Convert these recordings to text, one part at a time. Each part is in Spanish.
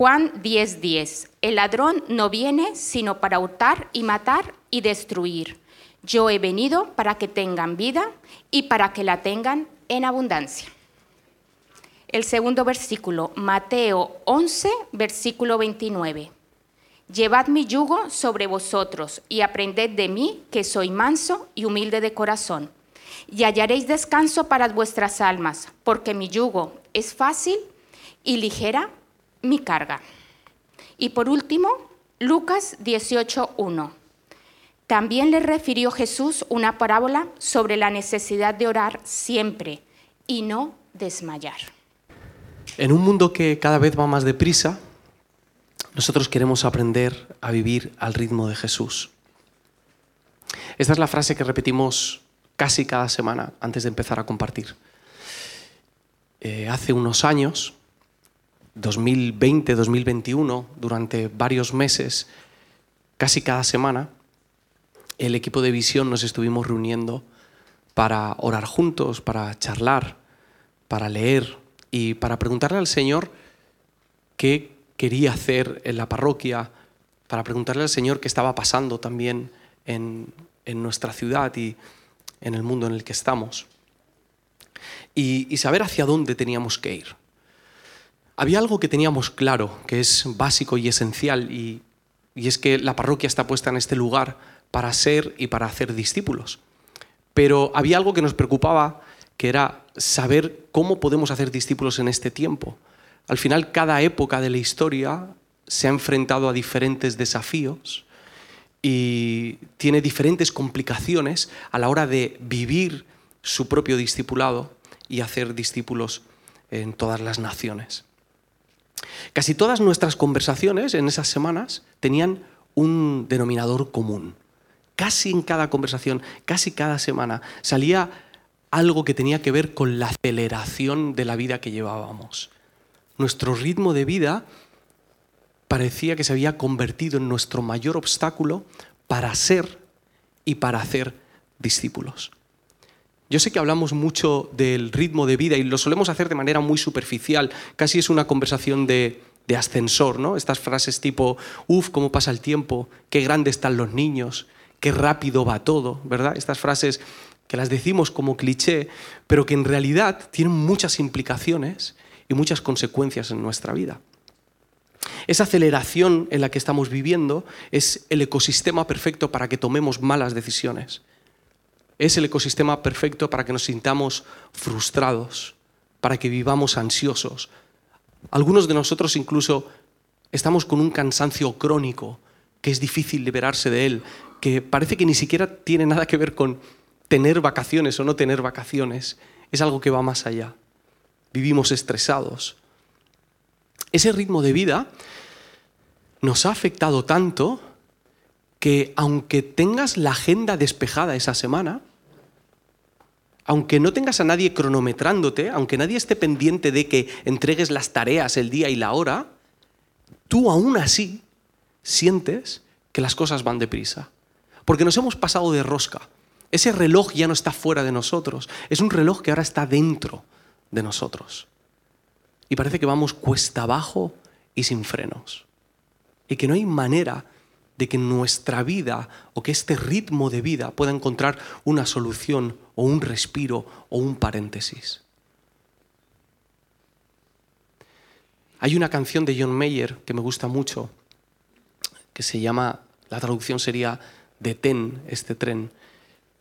Juan 10:10. El ladrón no viene sino para hurtar y matar y destruir. Yo he venido para que tengan vida y para que la tengan en abundancia. El segundo versículo, Mateo 11, versículo 29. Llevad mi yugo sobre vosotros y aprended de mí, que soy manso y humilde de corazón, y hallaréis descanso para vuestras almas, porque mi yugo es fácil y ligera mi carga. Y por último, Lucas 18.1. También le refirió Jesús una parábola sobre la necesidad de orar siempre y no desmayar. En un mundo que cada vez va más deprisa, nosotros queremos aprender a vivir al ritmo de Jesús. Esta es la frase que repetimos casi cada semana antes de empezar a compartir. Eh, hace unos años 2020-2021, durante varios meses, casi cada semana, el equipo de visión nos estuvimos reuniendo para orar juntos, para charlar, para leer y para preguntarle al Señor qué quería hacer en la parroquia, para preguntarle al Señor qué estaba pasando también en, nuestra ciudad y en el mundo en el que estamos. y saber hacia dónde teníamos que ir. Había algo que teníamos claro, que es básico y esencial, y, es que la parroquia está puesta en este lugar para ser y para hacer discípulos. Pero había algo que nos preocupaba, que era saber cómo podemos hacer discípulos en este tiempo. Al final, cada época de la historia se ha enfrentado a diferentes desafíos y tiene diferentes complicaciones a la hora de vivir su propio discipulado y hacer discípulos en todas las naciones. Casi todas nuestras conversaciones en esas semanas tenían un denominador común. Casi en cada conversación, casi cada semana, salía algo que tenía que ver con la aceleración de la vida que llevábamos. Nuestro ritmo de vida parecía que se había convertido en nuestro mayor obstáculo para ser y para hacer discípulos. Yo sé que hablamos mucho del ritmo de vida y lo solemos hacer de manera muy superficial, casi es una conversación de, ascensor, ¿no? Estas frases tipo, uff, cómo pasa el tiempo, qué grandes están los niños, qué rápido va todo, ¿verdad? Estas frases que las decimos como cliché, pero que en realidad tienen muchas implicaciones y muchas consecuencias en nuestra vida. Esa aceleración en la que estamos viviendo es el ecosistema perfecto para que tomemos malas decisiones es el ecosistema perfecto para que nos sintamos frustrados, para que vivamos ansiosos. Algunos de nosotros incluso estamos con un cansancio crónico que es difícil liberarse de él, que parece que ni siquiera tiene nada que ver con tener vacaciones o no tener vacaciones. Es algo que va más allá. Vivimos estresados. Ese ritmo de vida nos ha afectado tanto que aunque tengas la agenda despejada esa semana, aunque no tengas a nadie cronometrándote, aunque nadie esté pendiente de que entregues las tareas, el día y la hora, tú aún así sientes que las cosas van deprisa. Porque nos hemos pasado de rosca. Ese reloj ya no está fuera de nosotros, es un reloj que ahora está dentro de nosotros. Y parece que vamos cuesta abajo y sin frenos. Y que no hay manera de que nuestra vida o que este ritmo de vida pueda encontrar una solución o un respiro o un paréntesis. Hay una canción de John Mayer que me gusta mucho, que se llama, la traducción sería Detén este tren.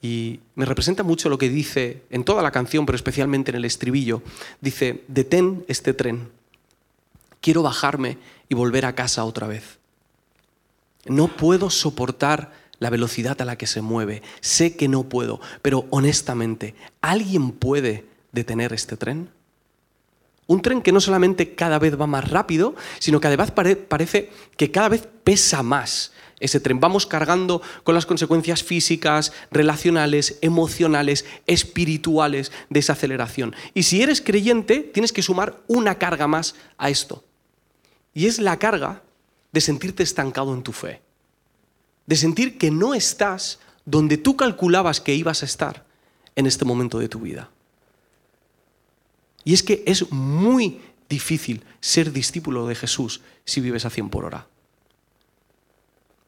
Y me representa mucho lo que dice en toda la canción, pero especialmente en el estribillo. Dice, detén este tren. Quiero bajarme y volver a casa otra vez. No puedo soportar la velocidad a la que se mueve. Sé que no puedo, pero honestamente, ¿alguien puede detener este tren? Un tren que no solamente cada vez va más rápido, sino que además parece que cada vez pesa más ese tren. Vamos cargando con las consecuencias físicas, relacionales, emocionales, espirituales de esa aceleración. Y si eres creyente, tienes que sumar una carga más a esto. Y es la carga de sentirte estancado en tu fe, de sentir que no estás donde tú calculabas que ibas a estar en este momento de tu vida. Y es que es muy difícil ser discípulo de Jesús si vives a 100 por hora.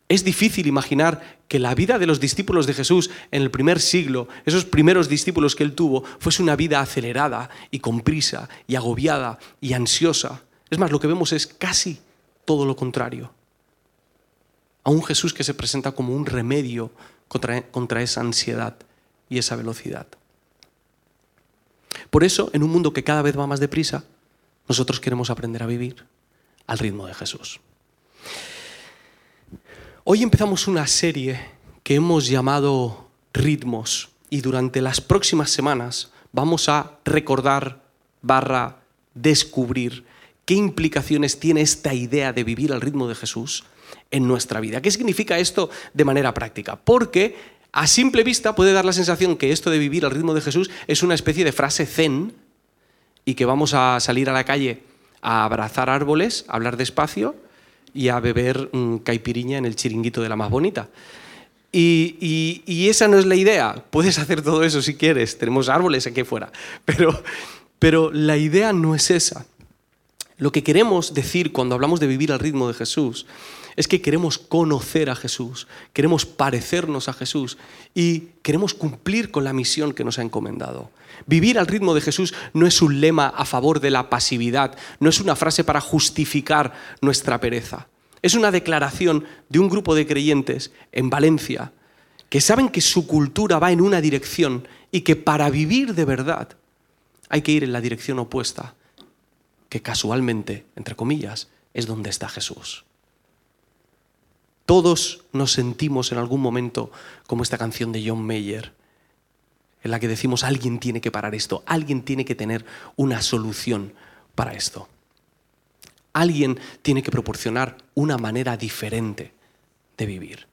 Es difícil imaginar que la vida de los discípulos de Jesús en el primer siglo, esos primeros discípulos que él tuvo, fuese una vida acelerada y con prisa y agobiada y ansiosa. Es más, lo que vemos es casi todo lo contrario. A un Jesús que se presenta como un remedio contra, contra esa ansiedad y esa velocidad. Por eso, en un mundo que cada vez va más deprisa, nosotros queremos aprender a vivir al ritmo de Jesús. Hoy empezamos una serie que hemos llamado Ritmos y durante las próximas semanas vamos a recordar barra descubrir qué implicaciones tiene esta idea de vivir al ritmo de Jesús en nuestra vida. ¿Qué significa esto de manera práctica? Porque a simple vista puede dar la sensación que esto de vivir al ritmo de Jesús es una especie de frase zen y que vamos a salir a la calle a abrazar árboles, a hablar despacio y a beber mm, caipiriña en el chiringuito de la más bonita. Y, esa no es la idea. Puedes hacer todo eso si quieres, tenemos árboles aquí fuera, pero la idea no es esa. Lo que queremos decir cuando hablamos de vivir al ritmo de Jesús es que queremos conocer a Jesús, queremos parecernos a Jesús y queremos cumplir con la misión que nos ha encomendado. Vivir al ritmo de Jesús no es un lema a favor de la pasividad, no es una frase para justificar nuestra pereza. Es una declaración de un grupo de creyentes en Valencia que saben que su cultura va en una dirección y que para vivir de verdad hay que ir en la dirección opuesta, que casualmente, entre comillas, es donde está Jesús. Todos nos sentimos en algún momento como esta canción de John Mayer, en la que decimos alguien tiene que parar esto, alguien tiene que tener una solución para esto. Alguien tiene que proporcionar una manera diferente de vivir.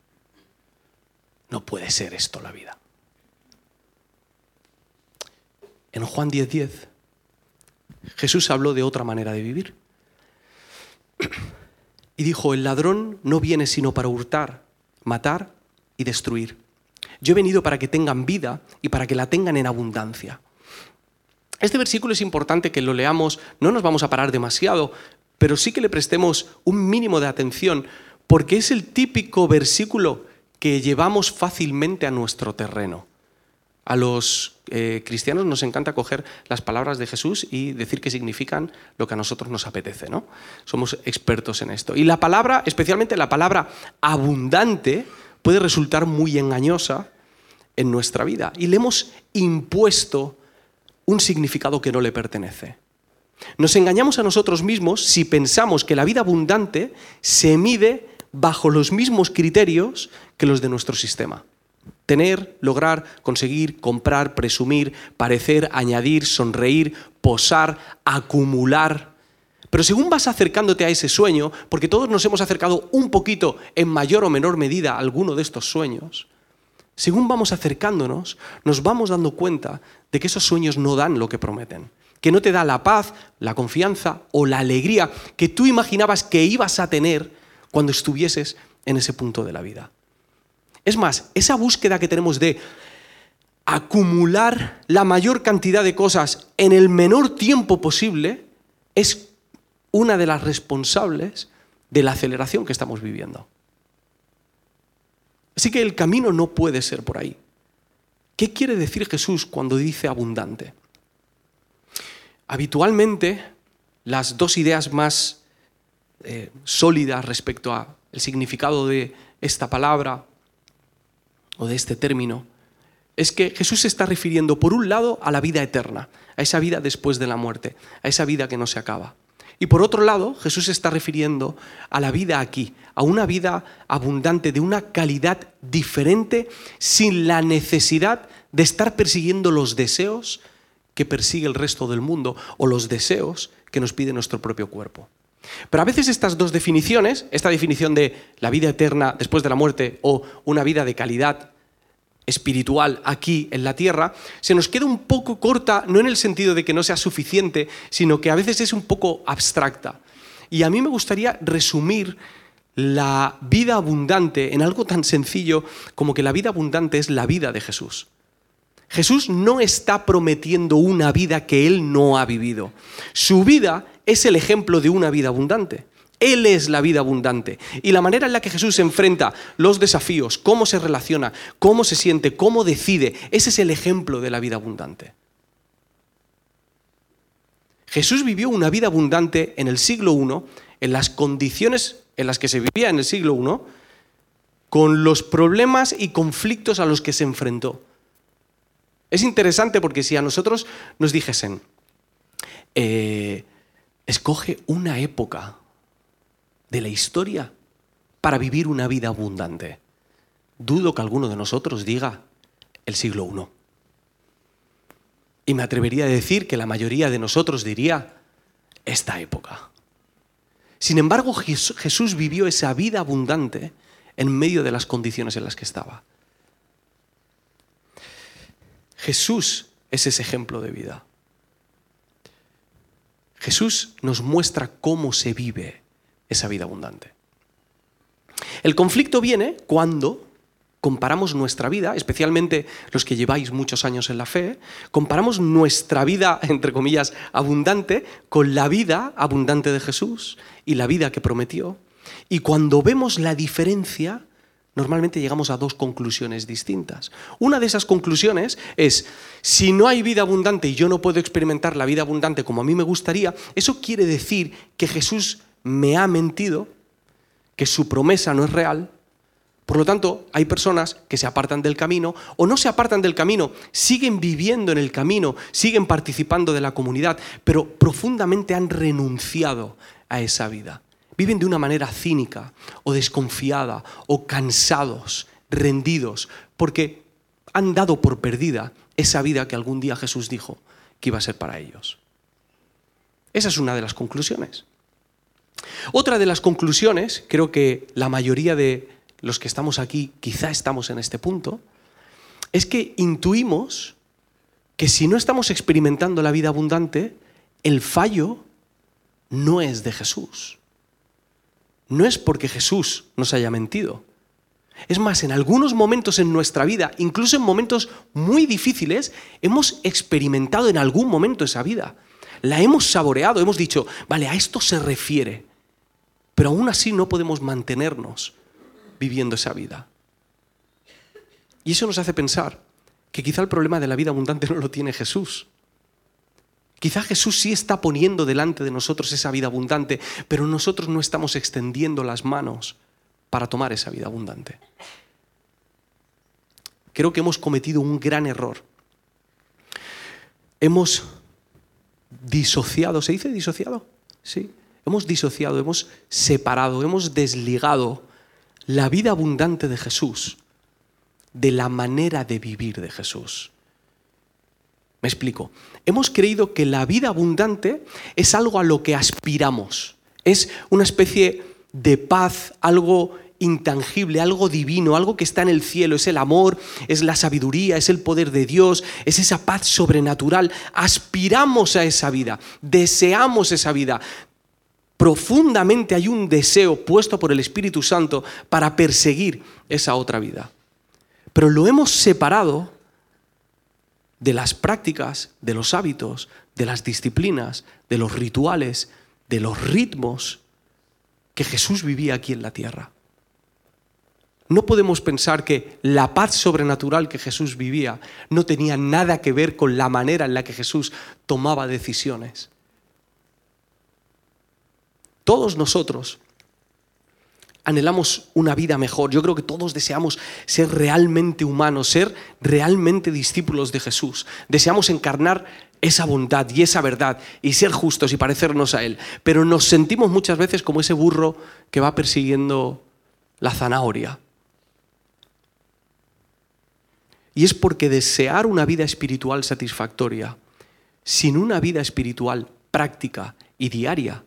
No puede ser esto la vida. En Juan 10:10 10, Jesús habló de otra manera de vivir. Y dijo, el ladrón no viene sino para hurtar, matar y destruir. Yo he venido para que tengan vida y para que la tengan en abundancia. Este versículo es importante que lo leamos, no nos vamos a parar demasiado, pero sí que le prestemos un mínimo de atención, porque es el típico versículo que llevamos fácilmente a nuestro terreno. A los eh, cristianos nos encanta coger las palabras de Jesús y decir que significan lo que a nosotros nos apetece, ¿no? Somos expertos en esto. Y la palabra, especialmente la palabra abundante, puede resultar muy engañosa en nuestra vida. Y le hemos impuesto un significado que no le pertenece. Nos engañamos a nosotros mismos si pensamos que la vida abundante se mide bajo los mismos criterios que los de nuestro sistema. Tener, lograr, conseguir, comprar, presumir, parecer, añadir, sonreír, posar, acumular. Pero según vas acercándote a ese sueño, porque todos nos hemos acercado un poquito en mayor o menor medida a alguno de estos sueños, según vamos acercándonos, nos vamos dando cuenta de que esos sueños no dan lo que prometen, que no te da la paz, la confianza o la alegría que tú imaginabas que ibas a tener cuando estuvieses en ese punto de la vida. Es más, esa búsqueda que tenemos de acumular la mayor cantidad de cosas en el menor tiempo posible es una de las responsables de la aceleración que estamos viviendo. Así que el camino no puede ser por ahí. ¿Qué quiere decir Jesús cuando dice abundante? Habitualmente, las dos ideas más eh, sólidas respecto al significado de esta palabra o de este término, es que Jesús se está refiriendo, por un lado, a la vida eterna, a esa vida después de la muerte, a esa vida que no se acaba. Y por otro lado, Jesús se está refiriendo a la vida aquí, a una vida abundante, de una calidad diferente, sin la necesidad de estar persiguiendo los deseos que persigue el resto del mundo o los deseos que nos pide nuestro propio cuerpo. Pero a veces estas dos definiciones, esta definición de la vida eterna después de la muerte o una vida de calidad espiritual aquí en la tierra, se nos queda un poco corta, no en el sentido de que no sea suficiente, sino que a veces es un poco abstracta. Y a mí me gustaría resumir la vida abundante en algo tan sencillo como que la vida abundante es la vida de Jesús. Jesús no está prometiendo una vida que él no ha vivido. Su vida es el ejemplo de una vida abundante. Él es la vida abundante. Y la manera en la que Jesús enfrenta los desafíos, cómo se relaciona, cómo se siente, cómo decide, ese es el ejemplo de la vida abundante. Jesús vivió una vida abundante en el siglo I, en las condiciones en las que se vivía en el siglo I, con los problemas y conflictos a los que se enfrentó. Es interesante porque si a nosotros nos dijesen, eh, escoge una época de la historia para vivir una vida abundante, dudo que alguno de nosotros diga el siglo I. Y me atrevería a decir que la mayoría de nosotros diría esta época. Sin embargo, Jesús vivió esa vida abundante en medio de las condiciones en las que estaba. Jesús es ese ejemplo de vida. Jesús nos muestra cómo se vive esa vida abundante. El conflicto viene cuando comparamos nuestra vida, especialmente los que lleváis muchos años en la fe, comparamos nuestra vida, entre comillas, abundante con la vida abundante de Jesús y la vida que prometió. Y cuando vemos la diferencia, normalmente llegamos a dos conclusiones distintas. Una de esas conclusiones es, si no hay vida abundante y yo no puedo experimentar la vida abundante como a mí me gustaría, eso quiere decir que Jesús me ha mentido, que su promesa no es real. Por lo tanto, hay personas que se apartan del camino o no se apartan del camino, siguen viviendo en el camino, siguen participando de la comunidad, pero profundamente han renunciado a esa vida. Viven de una manera cínica o desconfiada o cansados, rendidos, porque han dado por perdida esa vida que algún día Jesús dijo que iba a ser para ellos. Esa es una de las conclusiones. Otra de las conclusiones, creo que la mayoría de los que estamos aquí quizá estamos en este punto, es que intuimos que si no estamos experimentando la vida abundante, el fallo no es de Jesús. No es porque Jesús nos haya mentido. Es más, en algunos momentos en nuestra vida, incluso en momentos muy difíciles, hemos experimentado en algún momento esa vida. La hemos saboreado, hemos dicho, vale, a esto se refiere pero aún así no podemos mantenernos viviendo esa vida. Y eso nos hace pensar que quizá el problema de la vida abundante no lo tiene Jesús. Quizá Jesús sí está poniendo delante de nosotros esa vida abundante, pero nosotros no estamos extendiendo las manos para tomar esa vida abundante. Creo que hemos cometido un gran error. Hemos disociado, ¿se dice disociado? Sí. Hemos disociado, hemos separado, hemos desligado la vida abundante de Jesús de la manera de vivir de Jesús. Me explico. Hemos creído que la vida abundante es algo a lo que aspiramos. Es una especie de paz, algo intangible, algo divino, algo que está en el cielo, es el amor, es la sabiduría, es el poder de Dios, es esa paz sobrenatural. Aspiramos a esa vida, deseamos esa vida, profundamente hay un deseo puesto por el Espíritu Santo para perseguir esa otra vida. Pero lo hemos separado de las prácticas, de los hábitos, de las disciplinas, de los rituales, de los ritmos que Jesús vivía aquí en la tierra. No podemos pensar que la paz sobrenatural que Jesús vivía no tenía nada que ver con la manera en la que Jesús tomaba decisiones. Todos nosotros anhelamos una vida mejor. Yo creo que todos deseamos ser realmente humanos, ser realmente discípulos de Jesús. Deseamos encarnar esa bondad y esa verdad y ser justos y parecernos a Él. Pero nos sentimos muchas veces como ese burro que va persiguiendo la zanahoria. Y es porque desear una vida espiritual satisfactoria, sin una vida espiritual práctica y diaria,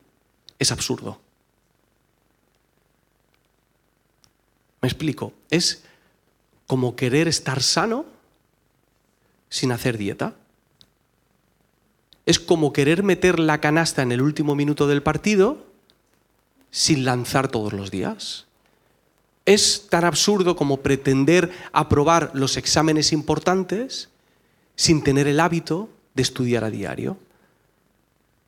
es absurdo. Me explico, es como querer estar sano sin hacer dieta. Es como querer meter la canasta en el último minuto del partido sin lanzar todos los días. Es tan absurdo como pretender aprobar los exámenes importantes sin tener el hábito de estudiar a diario.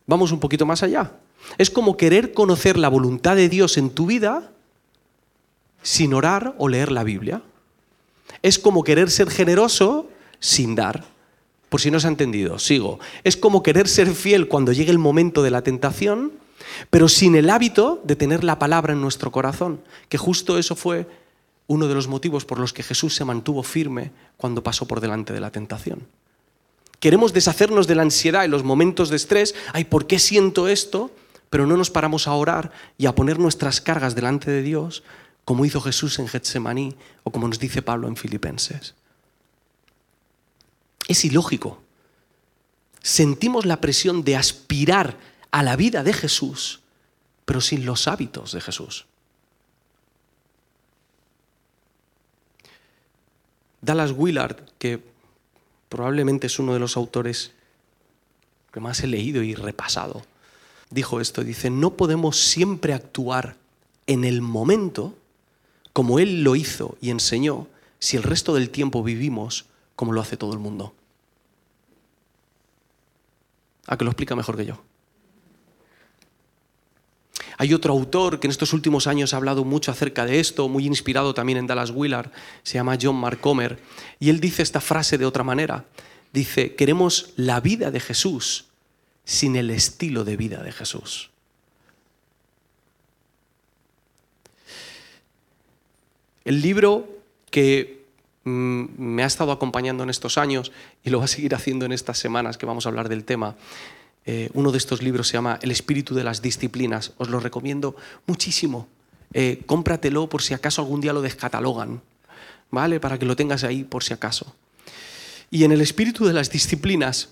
Vamos un poquito más allá. Es como querer conocer la voluntad de Dios en tu vida sin orar o leer la Biblia. Es como querer ser generoso sin dar. Por si no se ha entendido, sigo. Es como querer ser fiel cuando llegue el momento de la tentación, pero sin el hábito de tener la palabra en nuestro corazón, que justo eso fue uno de los motivos por los que Jesús se mantuvo firme cuando pasó por delante de la tentación. Queremos deshacernos de la ansiedad en los momentos de estrés. Ay, ¿por qué siento esto? Pero no nos paramos a orar y a poner nuestras cargas delante de Dios, como hizo Jesús en Getsemaní o como nos dice Pablo en Filipenses. Es ilógico. Sentimos la presión de aspirar a la vida de Jesús, pero sin los hábitos de Jesús. Dallas Willard, que probablemente es uno de los autores que más he leído y repasado, dijo esto, dice, no podemos siempre actuar en el momento como él lo hizo y enseñó si el resto del tiempo vivimos como lo hace todo el mundo. A que lo explica mejor que yo. Hay otro autor que en estos últimos años ha hablado mucho acerca de esto, muy inspirado también en Dallas Willard, se llama John Mark Comer, y él dice esta frase de otra manera. Dice, queremos la vida de Jesús sin el estilo de vida de Jesús. El libro que Mm, me ha estado acompañando en estos años y lo va a seguir haciendo en estas semanas que vamos a hablar del tema. Eh, uno de estos libros se llama El espíritu de las disciplinas. Os lo recomiendo muchísimo. Eh, cómpratelo por si acaso algún día lo descatalogan, ¿vale? Para que lo tengas ahí por si acaso. Y en el espíritu de las disciplinas,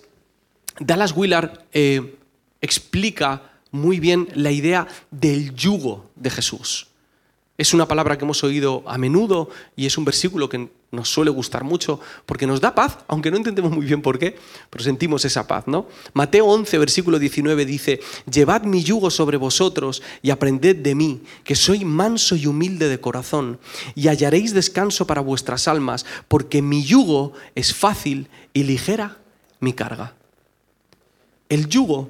Dallas Willard eh, explica muy bien la idea del yugo de Jesús. Es una palabra que hemos oído a menudo y es un versículo que nos suele gustar mucho porque nos da paz, aunque no entendemos muy bien por qué, pero sentimos esa paz, ¿no? Mateo 11, versículo 19 dice, Llevad mi yugo sobre vosotros y aprended de mí, que soy manso y humilde de corazón, y hallaréis descanso para vuestras almas, porque mi yugo es fácil y ligera mi carga. El yugo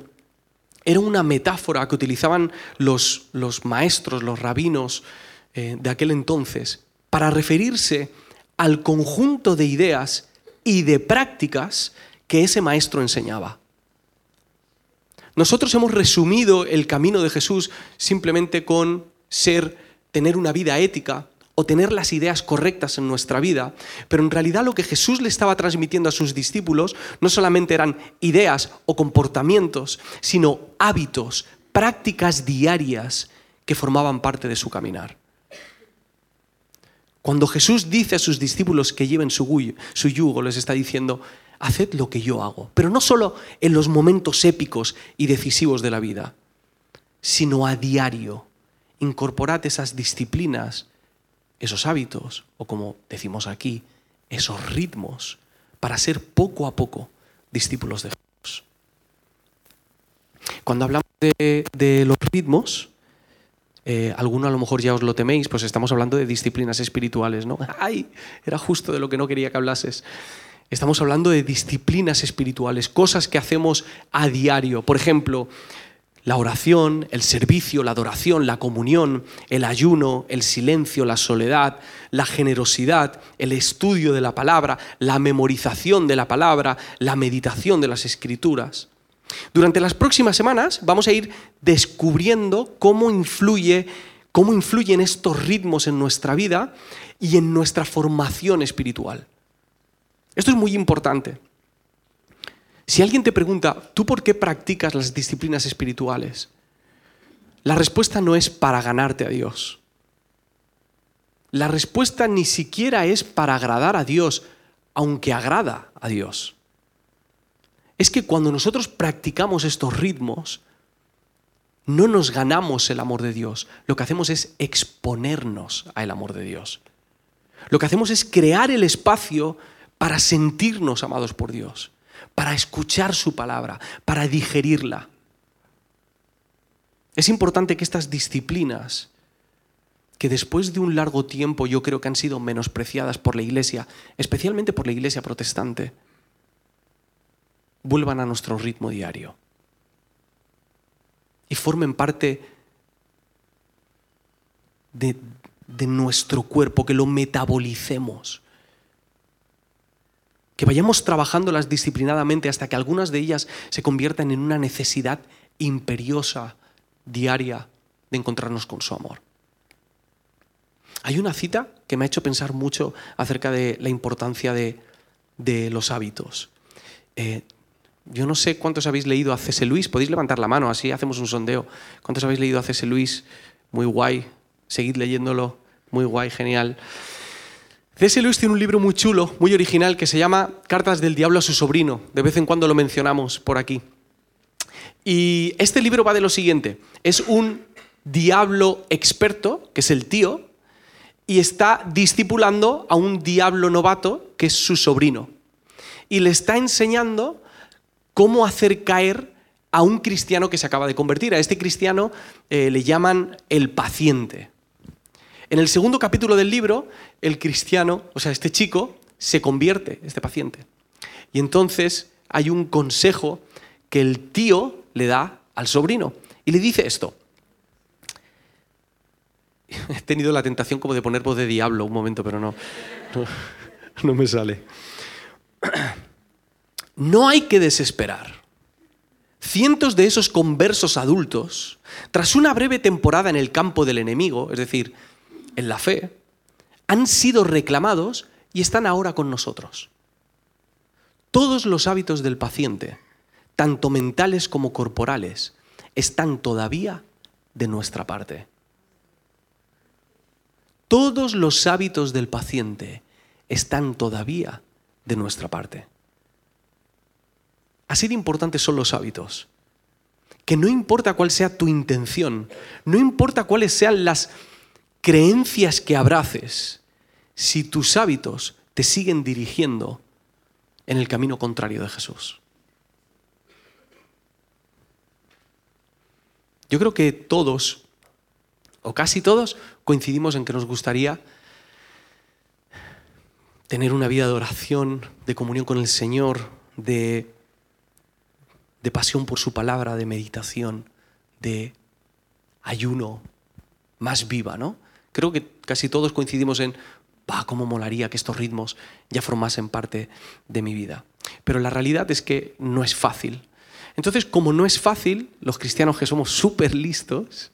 era una metáfora que utilizaban los, los maestros, los rabinos eh, de aquel entonces, para referirse al conjunto de ideas y de prácticas que ese maestro enseñaba. Nosotros hemos resumido el camino de Jesús simplemente con ser, tener una vida ética o tener las ideas correctas en nuestra vida, pero en realidad lo que Jesús le estaba transmitiendo a sus discípulos no solamente eran ideas o comportamientos, sino hábitos, prácticas diarias que formaban parte de su caminar. Cuando Jesús dice a sus discípulos que lleven su, yugo, les está diciendo, haced lo que yo hago. Pero no solo en los momentos épicos y decisivos de la vida, sino a diario. Incorporad esas disciplinas, esos hábitos, o como decimos aquí, esos ritmos, para ser poco a poco discípulos de Jesús. Cuando hablamos de los ritmos, eh, alguno a lo mejor ya os lo teméis, pues estamos hablando de disciplinas espirituales, ¿no? ¡Ay! Era justo de lo que no quería que hablases. Estamos hablando de disciplinas espirituales, cosas que hacemos a diario. Por ejemplo, la oración, el servicio, la adoración, la comunión, el ayuno, el silencio, la soledad, la generosidad, el estudio de la palabra, la memorización de la palabra, la meditación de las escrituras. Durante las próximas semanas vamos a ir descubriendo cómo influye cómo influyen estos ritmos en nuestra vida y en nuestra formación espiritual. Esto es muy importante. Si alguien te pregunta, ¿tú por qué practicas las disciplinas espirituales? La respuesta no es para ganarte a Dios. La respuesta ni siquiera es para agradar a Dios, aunque agrada a Dios es que cuando nosotros practicamos estos ritmos, no nos ganamos el amor de Dios, lo que hacemos es exponernos al amor de Dios. Lo que hacemos es crear el espacio para sentirnos amados por Dios, para escuchar su palabra, para digerirla. Es importante que estas disciplinas, que después de un largo tiempo yo creo que han sido menospreciadas por la Iglesia, especialmente por la Iglesia protestante, vuelvan a nuestro ritmo diario. y formen parte de, de nuestro cuerpo, que lo metabolicemos. Que vayamos trabajándolas disciplinadamente hasta que algunas de ellas se conviertan en una necesidad imperiosa, diaria, de encontrarnos con su amor. Hay una cita que me ha hecho pensar mucho acerca de la importancia de, los hábitos. Eh, yo no sé cuántos habéis leído a C.S. Luis, podéis levantar la mano, así hacemos un sondeo. ¿Cuántos habéis leído a C.S. Luis? Muy guay, seguid leyéndolo, muy guay, genial. C.S. Luis tiene un libro muy chulo, muy original, que se llama Cartas del Diablo a su sobrino. De vez en cuando lo mencionamos por aquí. Y este libro va de lo siguiente. Es un diablo experto, que es el tío, y está discipulando a un diablo novato, que es su sobrino. Y le está enseñando cómo hacer caer a un cristiano que se acaba de convertir. A este cristiano eh, le llaman el paciente. En el segundo capítulo del libro, el cristiano, o sea, este chico, se convierte, este paciente. Y entonces hay un consejo que el tío le da al sobrino. Y le dice esto. He tenido la tentación como de poner voz de diablo un momento, pero no, no, me sale. No hay que desesperar. Cientos de esos conversos adultos, tras una breve temporada en el campo del enemigo, es decir, en la fe, han sido reclamados y están ahora con nosotros. Todos los hábitos del paciente, tanto mentales como corporales, están todavía de nuestra parte. Todos los hábitos del paciente están todavía de nuestra parte. Así de importantes son los hábitos. Que no importa cuál sea tu intención, no importa cuáles sean las creencias que abraces, si tus hábitos te siguen dirigiendo en el camino contrario de Jesús. Yo creo que todos o casi todos, coincidimos en que nos gustaría tener una vida de oración, de comunión con el Señor, de, de pasión por su palabra, de meditación, de ayuno más viva, ¿no? Creo que casi todos coincidimos en, va, cómo molaría que estos ritmos ya formasen parte de mi vida. Pero la realidad es que no es fácil. Entonces, como no es fácil, los cristianos que somos súper listos,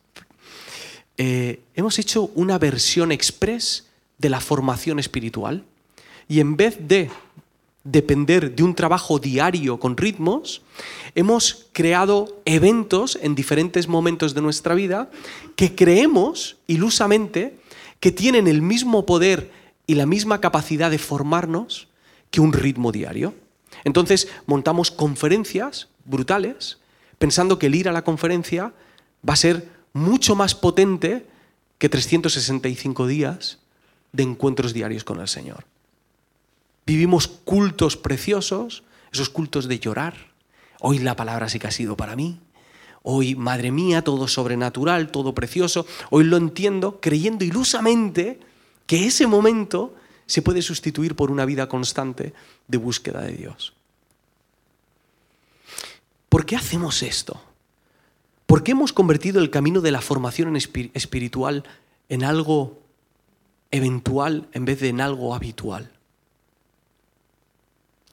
eh, hemos hecho una versión express de la formación espiritual y en vez de depender de un trabajo diario con ritmos, hemos creado eventos en diferentes momentos de nuestra vida que creemos ilusamente que tienen el mismo poder y la misma capacidad de formarnos que un ritmo diario. Entonces montamos conferencias brutales pensando que el ir a la conferencia va a ser mucho más potente que 365 días de encuentros diarios con el Señor. Vivimos cultos preciosos, esos cultos de llorar. Hoy la palabra sí que ha sido para mí. Hoy, madre mía, todo sobrenatural, todo precioso. Hoy lo entiendo creyendo ilusamente que ese momento se puede sustituir por una vida constante de búsqueda de Dios. ¿Por qué hacemos esto? ¿Por qué hemos convertido el camino de la formación espiritual en algo eventual en vez de en algo habitual?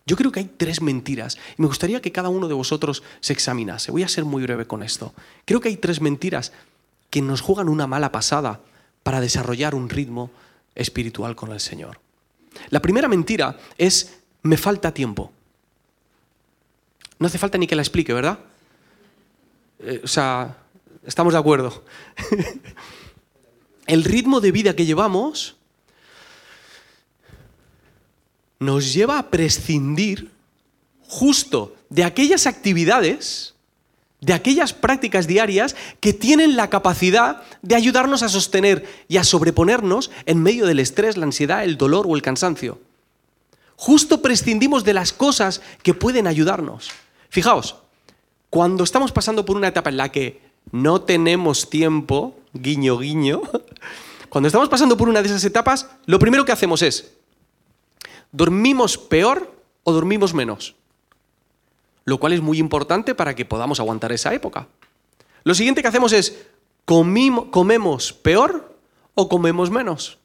Yo creo que hay tres mentiras y me gustaría que cada uno de vosotros se examinase. Voy a ser muy breve con esto. Creo que hay tres mentiras que nos juegan una mala pasada para desarrollar un ritmo espiritual con el Señor. La primera mentira es me falta tiempo. No hace falta ni que la explique, ¿verdad? Eh, o sea, estamos de acuerdo. El ritmo de vida que llevamos nos lleva a prescindir justo de aquellas actividades, de aquellas prácticas diarias que tienen la capacidad de ayudarnos a sostener y a sobreponernos en medio del estrés, la ansiedad, el dolor o el cansancio. Justo prescindimos de las cosas que pueden ayudarnos. Fijaos, cuando estamos pasando por una etapa en la que no tenemos tiempo, guiño, guiño, cuando estamos pasando por una de esas etapas, lo primero que hacemos es, ¿dormimos peor o dormimos menos? Lo cual es muy importante para que podamos aguantar esa época. Lo siguiente que hacemos es, ¿comemos peor o comemos menos?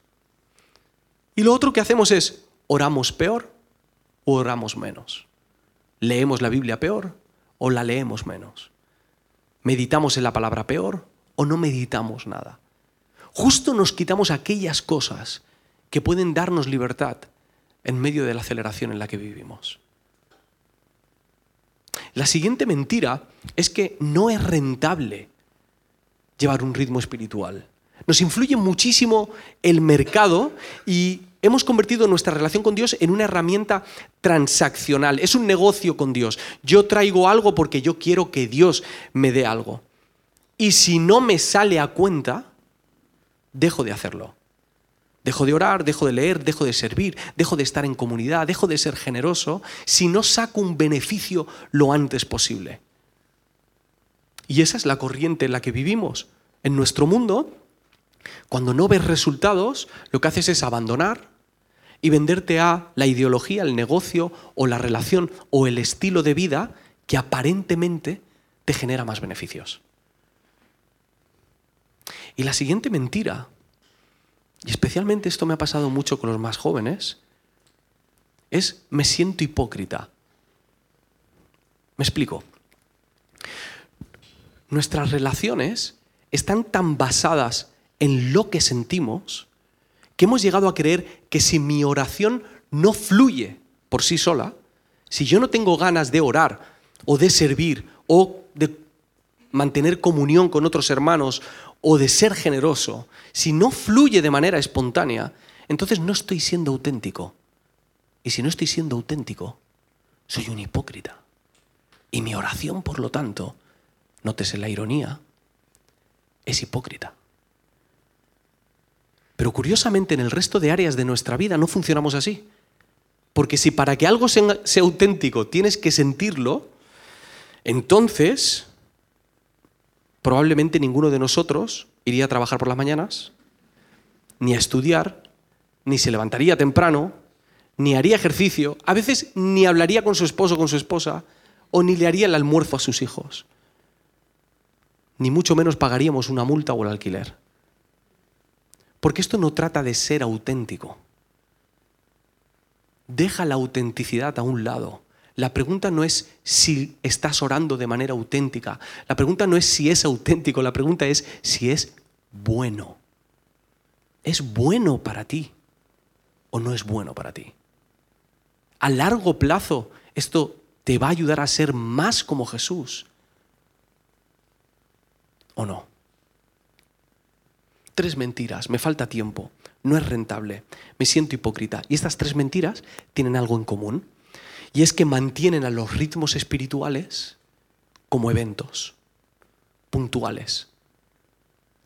Y lo otro que hacemos es, ¿oramos peor o oramos menos? ¿Leemos la Biblia peor o la leemos menos? ¿Meditamos en la palabra peor o no meditamos nada? Justo nos quitamos aquellas cosas que pueden darnos libertad en medio de la aceleración en la que vivimos. La siguiente mentira es que no es rentable llevar un ritmo espiritual. Nos influye muchísimo el mercado y hemos convertido nuestra relación con Dios en una herramienta transaccional. Es un negocio con Dios. Yo traigo algo porque yo quiero que Dios me dé algo. Y si no me sale a cuenta, dejo de hacerlo. Dejo de orar, dejo de leer, dejo de servir, dejo de estar en comunidad, dejo de ser generoso si no saco un beneficio lo antes posible. Y esa es la corriente en la que vivimos. En nuestro mundo, cuando no ves resultados, lo que haces es abandonar y venderte a la ideología, el negocio o la relación o el estilo de vida que aparentemente te genera más beneficios. Y la siguiente mentira y especialmente esto me ha pasado mucho con los más jóvenes, es me siento hipócrita. Me explico. Nuestras relaciones están tan basadas en lo que sentimos que hemos llegado a creer que si mi oración no fluye por sí sola, si yo no tengo ganas de orar o de servir o de mantener comunión con otros hermanos o de ser generoso, si no fluye de manera espontánea, entonces no estoy siendo auténtico. Y si no estoy siendo auténtico, soy un hipócrita. Y mi oración, por lo tanto, nótese la ironía, es hipócrita. Pero curiosamente en el resto de áreas de nuestra vida no funcionamos así. Porque si para que algo sea, sea auténtico tienes que sentirlo, entonces probablemente ninguno de nosotros iría a trabajar por las mañanas, ni a estudiar, ni se levantaría temprano, ni haría ejercicio, a veces ni hablaría con su esposo o con su esposa, o ni le haría el almuerzo a sus hijos. Ni mucho menos pagaríamos una multa o el alquiler. Porque esto no trata de ser auténtico. Deja la autenticidad a un lado la pregunta no es si estás orando de manera auténtica. La pregunta no es si es auténtico. La pregunta es si es bueno. ¿Es bueno para ti o no es bueno para ti? A largo plazo, esto te va a ayudar a ser más como Jesús. ¿O no? Tres mentiras, me falta tiempo, no es rentable, me siento hipócrita. Y estas tres mentiras tienen algo en común y es que mantienen a los ritmos espirituales como eventos puntuales.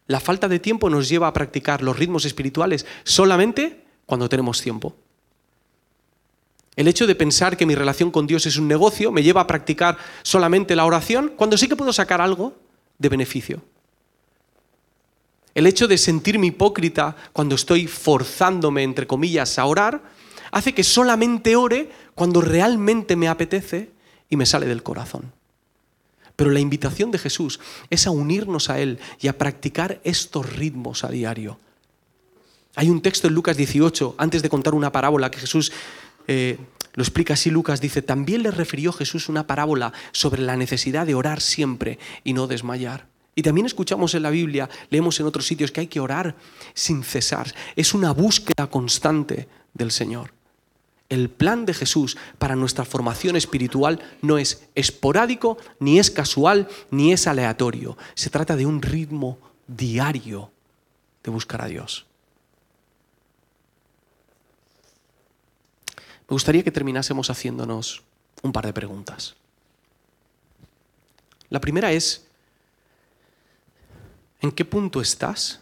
La falta de tiempo nos lleva a practicar los ritmos espirituales solamente cuando tenemos tiempo. El hecho de pensar que mi relación con Dios es un negocio me lleva a practicar solamente la oración cuando sí que puedo sacar algo de beneficio. El hecho de sentirme hipócrita cuando estoy forzándome, entre comillas, a orar, hace que solamente ore cuando realmente me apetece y me sale del corazón. Pero la invitación de Jesús es a unirnos a Él y a practicar estos ritmos a diario. Hay un texto en Lucas 18, antes de contar una parábola que Jesús eh, lo explica así, Lucas dice, también le refirió Jesús una parábola sobre la necesidad de orar siempre y no desmayar. Y también escuchamos en la Biblia, leemos en otros sitios que hay que orar sin cesar. Es una búsqueda constante del Señor. El plan de Jesús para nuestra formación espiritual no es esporádico, ni es casual, ni es aleatorio. Se trata de un ritmo diario de buscar a Dios. Me gustaría que terminásemos haciéndonos un par de preguntas. La primera es, ¿en qué punto estás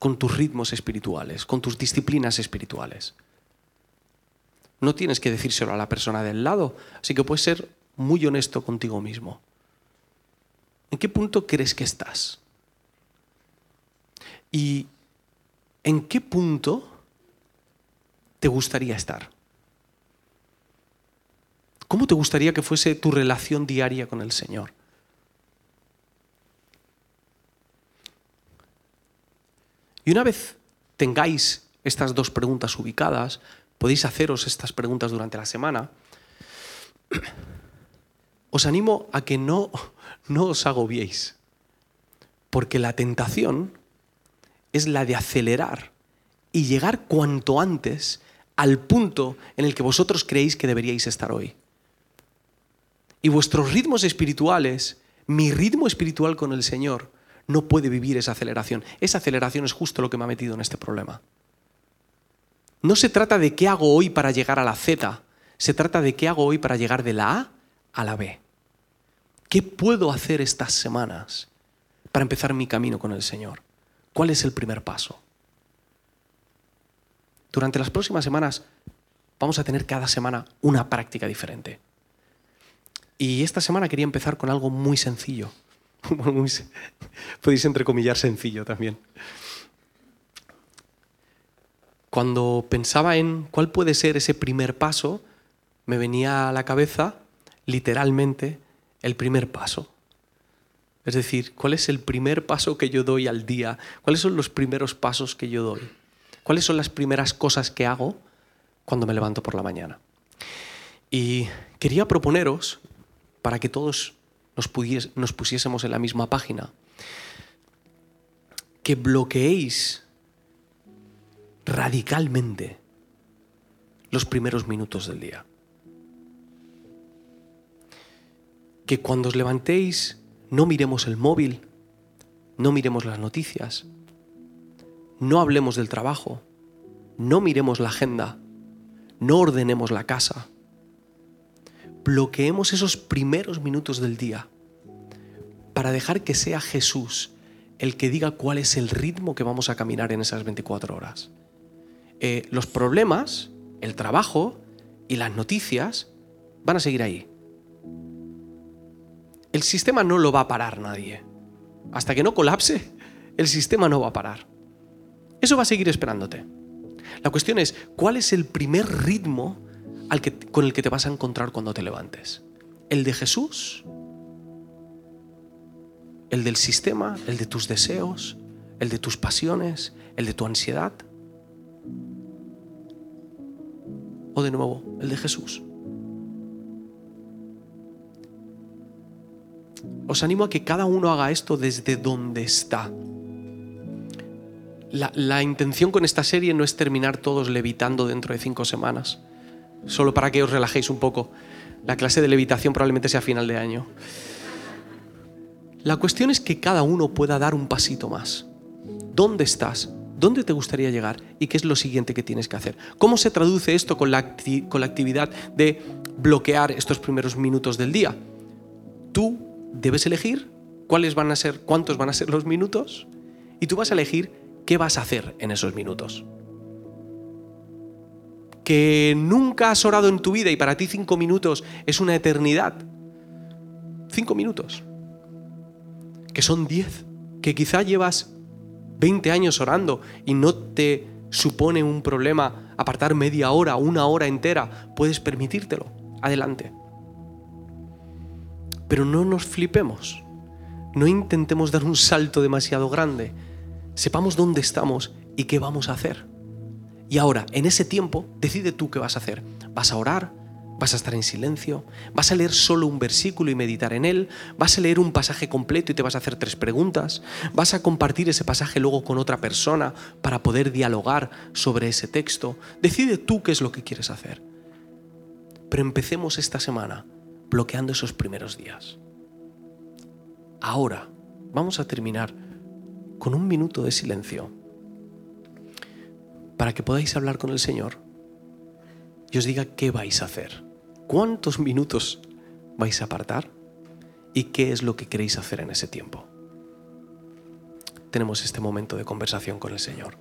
con tus ritmos espirituales, con tus disciplinas espirituales. No tienes que decírselo a la persona del lado, así que puedes ser muy honesto contigo mismo. ¿En qué punto crees que estás? ¿Y en qué punto te gustaría estar? ¿Cómo te gustaría que fuese tu relación diaria con el Señor? Y una vez tengáis estas dos preguntas ubicadas, podéis haceros estas preguntas durante la semana, os animo a que no, no os agobiéis, porque la tentación es la de acelerar y llegar cuanto antes al punto en el que vosotros creéis que deberíais estar hoy. Y vuestros ritmos espirituales, mi ritmo espiritual con el Señor, no puede vivir esa aceleración. Esa aceleración es justo lo que me ha metido en este problema. No se trata de qué hago hoy para llegar a la Z, se trata de qué hago hoy para llegar de la A a la B. ¿Qué puedo hacer estas semanas para empezar mi camino con el Señor? ¿Cuál es el primer paso? Durante las próximas semanas vamos a tener cada semana una práctica diferente. Y esta semana quería empezar con algo muy sencillo. Podéis entrecomillar sencillo también. Cuando pensaba en cuál puede ser ese primer paso, me venía a la cabeza, literalmente, el primer paso. Es decir, ¿cuál es el primer paso que yo doy al día? ¿Cuáles son los primeros pasos que yo doy? ¿Cuáles son las primeras cosas que hago cuando me levanto por la mañana? Y quería proponeros, para que todos nos, nos pusiésemos en la misma página, que bloqueéis radicalmente los primeros minutos del día. Que cuando os levantéis no miremos el móvil, no miremos las noticias, no hablemos del trabajo, no miremos la agenda, no ordenemos la casa. Bloqueemos esos primeros minutos del día para dejar que sea Jesús el que diga cuál es el ritmo que vamos a caminar en esas 24 horas. Eh, los problemas, el trabajo y las noticias van a seguir ahí. El sistema no lo va a parar nadie. Hasta que no colapse, el sistema no va a parar. Eso va a seguir esperándote. La cuestión es, ¿cuál es el primer ritmo con el que te vas a encontrar cuando te levantes? ¿El de Jesús? ¿El del sistema? ¿El de tus deseos? ¿El de tus pasiones? ¿El de tu ansiedad? ¿O de nuevo, el de Jesús? Os animo a que cada uno haga esto desde donde está. La, intención con esta serie no es terminar todos levitando dentro de cinco semanas, solo para que os relajéis un poco. La clase de levitación probablemente sea final de año. La cuestión es que cada uno pueda dar un pasito más. ¿Dónde estás? ¿Dónde te gustaría llegar? ¿Y qué es lo siguiente que tienes que hacer? ¿Cómo se traduce esto con la, con la actividad de bloquear estos primeros minutos del día? Tú debes elegir cuáles van a ser, cuántos van a ser los minutos y tú vas a elegir qué vas a hacer en esos minutos. Que nunca has orado en tu vida y para ti cinco minutos es una eternidad. Cinco minutos. Que son diez. Que quizá llevas 20 años orando y no te supone un problema apartar media hora, una hora entera. Puedes permitírtelo. Adelante. Pero no nos flipemos. No intentemos dar un salto demasiado grande. Sepamos dónde estamos y qué vamos a hacer. Y ahora, en ese tiempo, decide tú qué vas a hacer. ¿Vas a orar? ¿Vas a estar en silencio? ¿Vas a leer solo un versículo y meditar en él? ¿Vas a leer un pasaje completo y te vas a hacer tres preguntas? ¿Vas a compartir ese pasaje luego con otra persona para poder dialogar sobre ese texto? Decide tú qué es lo que quieres hacer. Pero empecemos esta semana bloqueando esos primeros días. Ahora vamos a terminar con un minuto de silencio para que podáis hablar con el Señor y os diga qué vais a hacer, cuántos minutos vais a apartar y qué es lo que queréis hacer en ese tiempo. Tenemos este momento de conversación con el Señor.